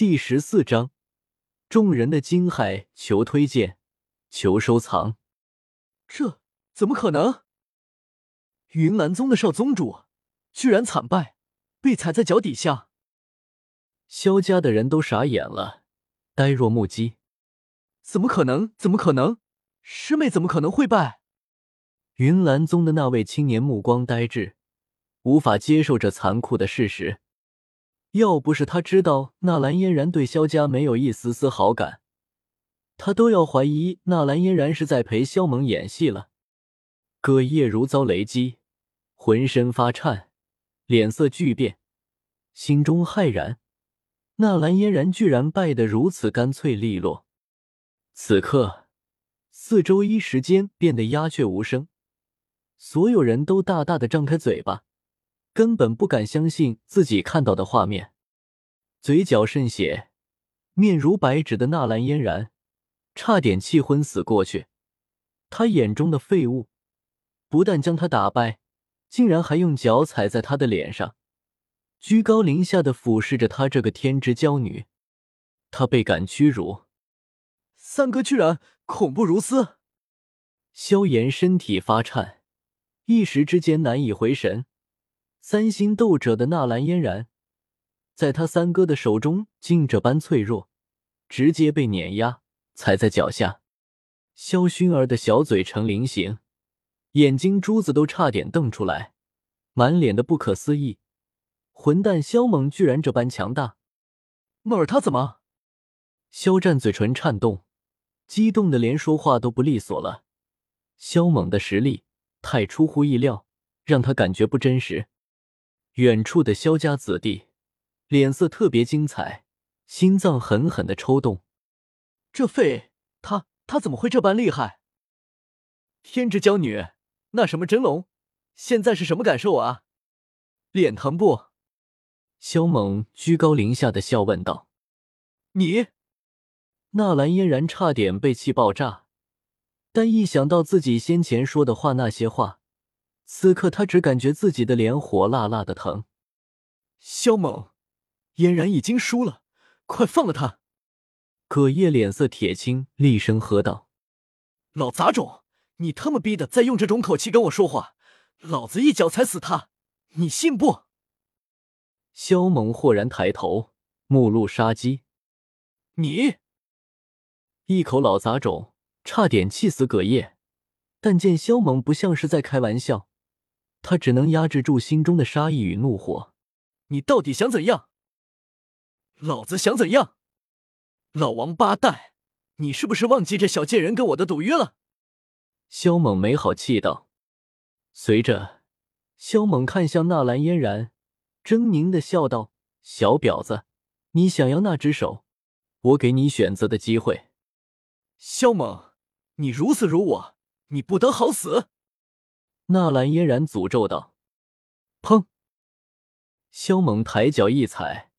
第十四章，众人的惊骇，求推荐，求收藏。这怎么可能？云岚宗的少宗主居然惨败，被踩在脚底下。萧家的人都傻眼了，呆若木鸡。怎么可能？怎么可能？师妹怎么可能会败？云岚宗的那位青年目光呆滞，无法接受这残酷的事实。要不是他知道纳兰嫣然对萧家没有一丝丝好感，他都要怀疑纳兰嫣然是在陪萧猛演戏了。葛叶如遭雷击，浑身发颤，脸色巨变，心中骇然：纳兰嫣然居然败得如此干脆利落。此刻，四周一时间变得鸦雀无声，所有人都大大的张开嘴巴。根本不敢相信自己看到的画面，嘴角渗血、面如白纸的纳兰嫣然差点气昏死过去。他眼中的废物不但将他打败，竟然还用脚踩在他的脸上，居高临下的俯视着他这个天之娇女。他倍感屈辱。三哥居然恐怖如斯！萧炎身体发颤，一时之间难以回神。三星斗者的纳兰嫣然，在他三哥的手中竟这般脆弱，直接被碾压踩在脚下。萧薰儿的小嘴成菱形，眼睛珠子都差点瞪出来，满脸的不可思议。混蛋萧猛居然这般强大！梦儿他怎么？肖战嘴唇颤动，激动的连说话都不利索了。萧猛的实力太出乎意料，让他感觉不真实。远处的萧家子弟脸色特别精彩，心脏狠狠的抽动。这废他他怎么会这般厉害？天之娇女，那什么真龙，现在是什么感受啊？脸疼不？萧猛居高临下的笑问道。你，纳兰嫣然差点被气爆炸，但一想到自己先前说的话，那些话。此刻他只感觉自己的脸火辣辣的疼。萧猛，嫣然已经输了，快放了他！葛叶脸色铁青，厉声喝道：“老杂种，你他妈逼的再用这种口气跟我说话，老子一脚踩死他，你信不？”萧猛豁然抬头，目露杀机：“你！”一口老杂种，差点气死葛叶，但见萧猛不像是在开玩笑。他只能压制住心中的杀意与怒火。你到底想怎样？老子想怎样？老王八蛋，你是不是忘记这小贱人跟我的赌约了？萧猛没好气道。随着，萧猛看向纳兰嫣然，狰狞的笑道：“小婊子，你想要那只手？我给你选择的机会。”萧猛，你如此如我，你不得好死！纳兰嫣然诅咒道：“砰！”萧猛抬脚一踩，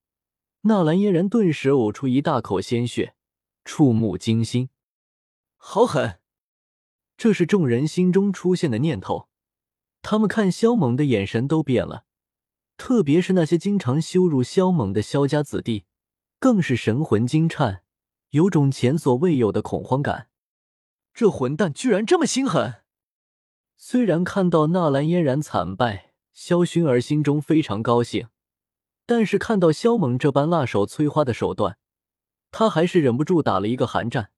纳兰嫣然顿时呕出一大口鲜血，触目惊心。好狠！这是众人心中出现的念头。他们看萧猛的眼神都变了，特别是那些经常羞辱萧猛的萧家子弟，更是神魂惊颤，有种前所未有的恐慌感。这混蛋居然这么心狠！虽然看到纳兰嫣然惨败，萧薰儿心中非常高兴，但是看到萧猛这般辣手摧花的手段，他还是忍不住打了一个寒战。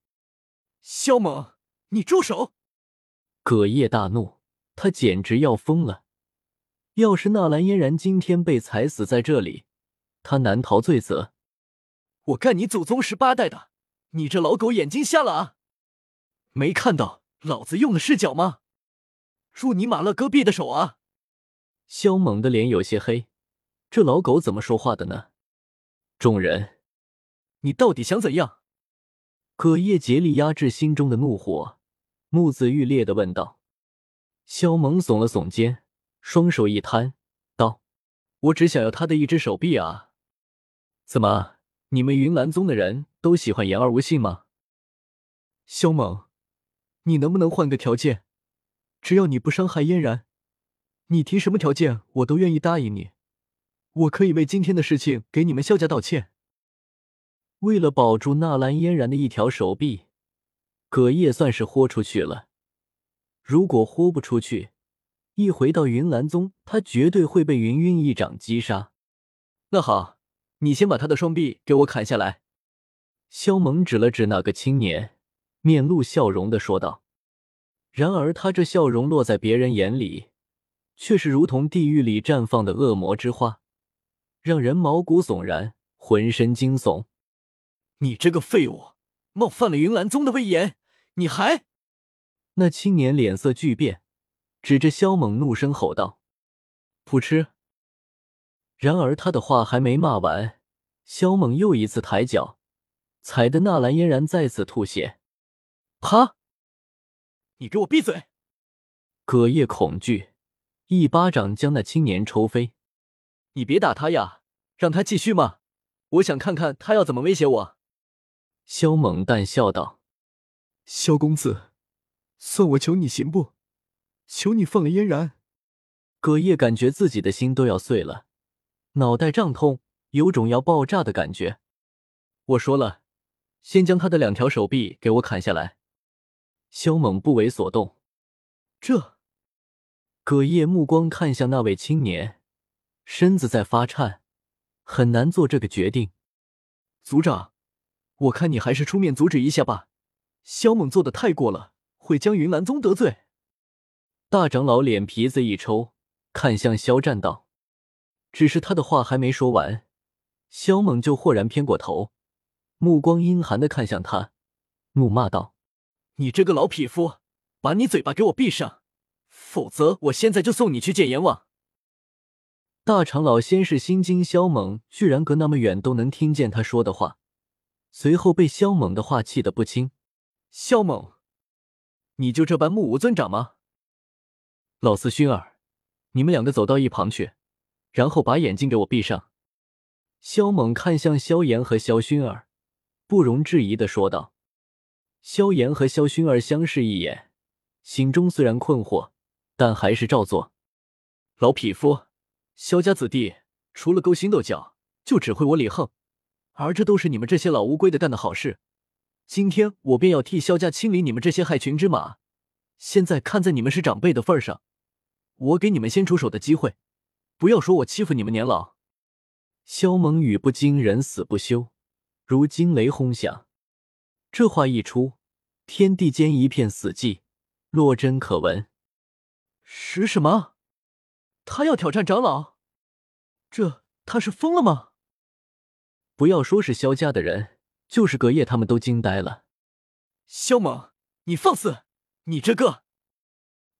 萧猛，你住手！葛叶大怒，他简直要疯了。要是纳兰嫣然今天被踩死在这里，他难逃罪责。我干你祖宗十八代的！你这老狗眼睛瞎了啊？没看到老子用的是脚吗？祝你马勒戈壁的手啊！萧猛的脸有些黑，这老狗怎么说话的呢？众人，你到底想怎样？葛叶竭力压制心中的怒火，目眦欲裂的问道。萧猛耸了耸肩，双手一摊，道：“我只想要他的一只手臂啊！怎么，你们云岚宗的人都喜欢言而无信吗？”萧猛，你能不能换个条件？只要你不伤害嫣然，你提什么条件我都愿意答应你。我可以为今天的事情给你们萧家道歉。为了保住纳兰嫣然的一条手臂，葛叶算是豁出去了。如果豁不出去，一回到云岚宗，他绝对会被云韵一掌击杀。那好，你先把他的双臂给我砍下来。萧猛指了指那个青年，面露笑容的说道。然而他这笑容落在别人眼里，却是如同地狱里绽放的恶魔之花，让人毛骨悚然，浑身惊悚。你这个废物，冒犯了云岚宗的威严，你还……那青年脸色巨变，指着萧猛怒声吼道：“噗嗤！”然而他的话还没骂完，萧猛又一次抬脚，踩得纳兰嫣然再次吐血。啪！你给我闭嘴！葛叶恐惧，一巴掌将那青年抽飞。你别打他呀，让他继续嘛！我想看看他要怎么威胁我。萧猛淡笑道：“萧公子。”算我求你行不？求你放了嫣然。葛叶感觉自己的心都要碎了，脑袋胀痛，有种要爆炸的感觉。我说了，先将他的两条手臂给我砍下来。萧猛不为所动。这，葛叶目光看向那位青年，身子在发颤，很难做这个决定。族长，我看你还是出面阻止一下吧。萧猛做的太过了。会将云岚宗得罪。大长老脸皮子一抽，看向肖战道：“只是他的话还没说完，萧猛就豁然偏过头，目光阴寒的看向他，怒骂道：‘你这个老匹夫，把你嘴巴给我闭上，否则我现在就送你去见阎王！’大长老先是心惊，萧猛居然隔那么远都能听见他说的话，随后被萧猛的话气得不轻。萧猛。你就这般目无尊长吗？老四、熏儿，你们两个走到一旁去，然后把眼睛给我闭上。萧猛看向萧炎和萧薰儿，不容置疑的说道。萧炎和萧薰儿相视一眼，心中虽然困惑，但还是照做。老匹夫，萧家子弟除了勾心斗角，就只会我李横，而这都是你们这些老乌龟的干的好事。今天我便要替萧家清理你们这些害群之马。现在看在你们是长辈的份上，我给你们先出手的机会，不要说我欺负你们年老。萧猛语不惊人死不休，如惊雷轰响。这话一出，天地间一片死寂，落针可闻。是什么？他要挑战长老？这他是疯了吗？不要说是萧家的人。就是隔夜，他们都惊呆了。萧猛，你放肆！你这个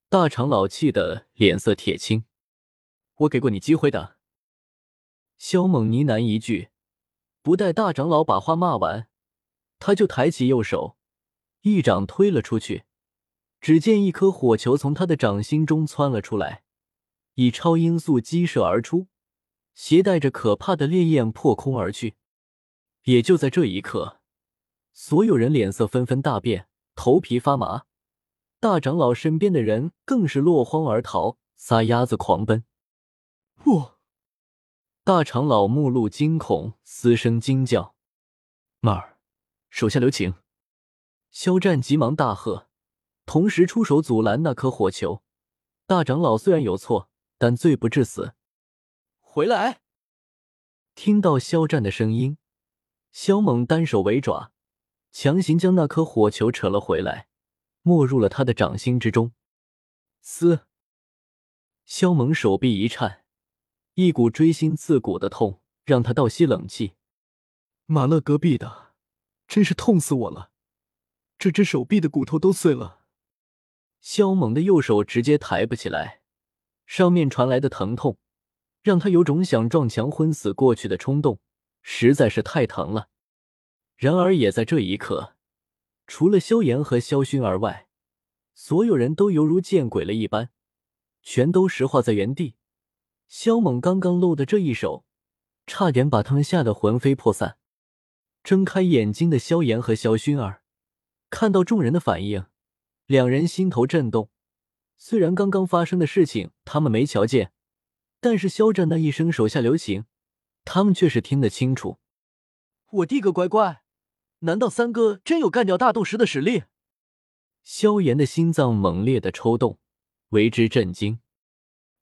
大长老气得脸色铁青。我给过你机会的。萧猛呢喃一句，不待大长老把话骂完，他就抬起右手，一掌推了出去。只见一颗火球从他的掌心中窜了出来，以超音速激射而出，携带着可怕的烈焰破空而去。也就在这一刻，所有人脸色纷纷大变，头皮发麻。大长老身边的人更是落荒而逃，撒丫子狂奔。不！大长老目露惊恐，嘶声惊叫：“妈儿，手下留情！”肖战急忙大喝，同时出手阻拦那颗火球。大长老虽然有错，但罪不至死。回来！听到肖战的声音。肖猛单手为爪，强行将那颗火球扯了回来，没入了他的掌心之中。嘶！肖猛手臂一颤，一股锥心刺骨的痛让他倒吸冷气。马勒戈壁的，真是痛死我了！这只手臂的骨头都碎了。萧猛的右手直接抬不起来，上面传来的疼痛让他有种想撞墙昏死过去的冲动。实在是太疼了。然而，也在这一刻，除了萧炎和萧薰儿外，所有人都犹如见鬼了一般，全都石化在原地。萧猛刚刚露的这一手，差点把他们吓得魂飞魄散。睁开眼睛的萧炎和萧薰儿看到众人的反应，两人心头震动。虽然刚刚发生的事情他们没瞧见，但是肖战那一声“手下留情”。他们却是听得清楚，我弟个乖乖，难道三哥真有干掉大斗师的实力？萧炎的心脏猛烈的抽动，为之震惊。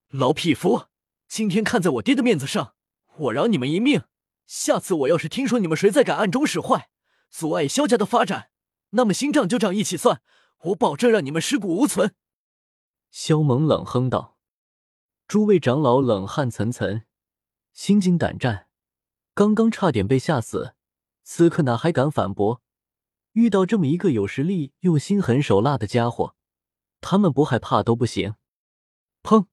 老匹夫，今天看在我爹的面子上，我饶你们一命。下次我要是听说你们谁再敢暗中使坏，阻碍萧家的发展，那么新账旧账一起算，我保证让你们尸骨无存。萧猛冷哼道。诸位长老冷汗涔涔，心惊胆战，刚刚差点被吓死，此刻哪还敢反驳？遇到这么一个有实力又心狠手辣的家伙，他们不害怕都不行。砰！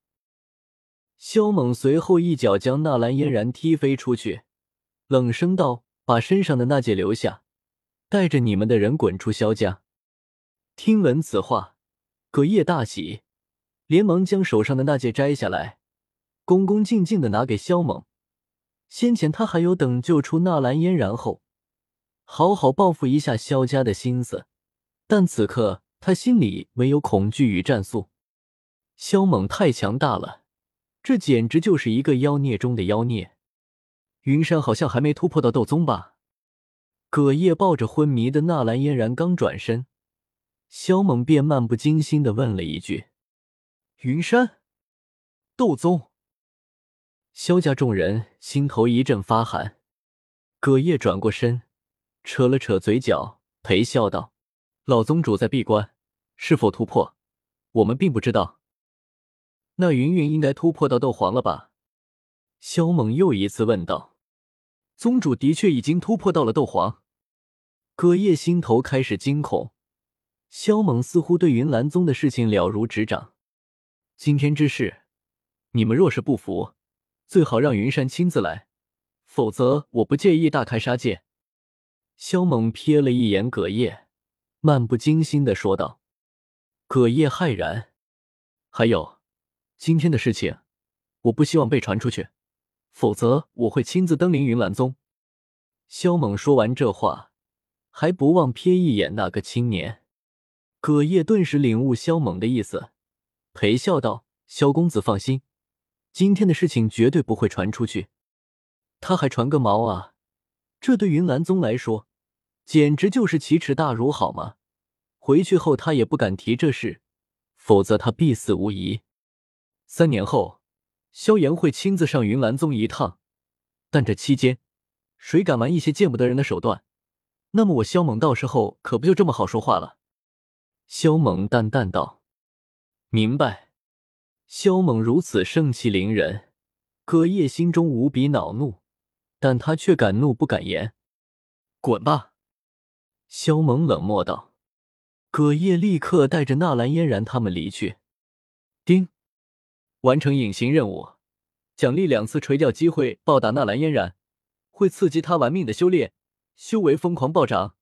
萧猛随后一脚将纳兰嫣然踢飞出去，冷声道：“把身上的那戒留下，带着你们的人滚出萧家。”听闻此话，葛叶大喜。连忙将手上的那戒摘下来，恭恭敬敬的拿给萧猛。先前他还有等救出纳兰嫣然后，好好报复一下萧家的心思，但此刻他心里唯有恐惧与战速。萧猛太强大了，这简直就是一个妖孽中的妖孽。云山好像还没突破到斗宗吧？葛叶抱着昏迷的纳兰嫣然刚转身，萧猛便漫不经心的问了一句。云山，斗宗。萧家众人心头一阵发寒。葛叶转过身，扯了扯嘴角，陪笑道：“老宗主在闭关，是否突破，我们并不知道。那云云应该突破到斗皇了吧？”萧猛又一次问道。宗主的确已经突破到了斗皇。葛叶心头开始惊恐。萧猛似乎对云岚宗的事情了如指掌。今天之事，你们若是不服，最好让云山亲自来，否则我不介意大开杀戒。萧猛瞥了一眼葛叶，漫不经心的说道。葛叶骇然，还有今天的事情，我不希望被传出去，否则我会亲自登临云岚宗。萧猛说完这话，还不忘瞥一眼那个青年。葛叶顿时领悟萧猛的意思。陪笑道：“萧公子放心，今天的事情绝对不会传出去。他还传个毛啊！这对云岚宗来说，简直就是奇耻大辱，好吗？回去后他也不敢提这事，否则他必死无疑。三年后，萧炎会亲自上云岚宗一趟，但这期间，谁敢玩一些见不得人的手段，那么我萧猛到时候可不就这么好说话了？”萧猛淡淡道。明白，萧猛如此盛气凌人，葛叶心中无比恼怒，但他却敢怒不敢言。滚吧！萧猛冷漠道。葛叶立刻带着纳兰嫣然他们离去。丁，完成隐形任务，奖励两次垂钓机会，暴打纳兰嫣然，会刺激他玩命的修炼，修为疯狂暴涨。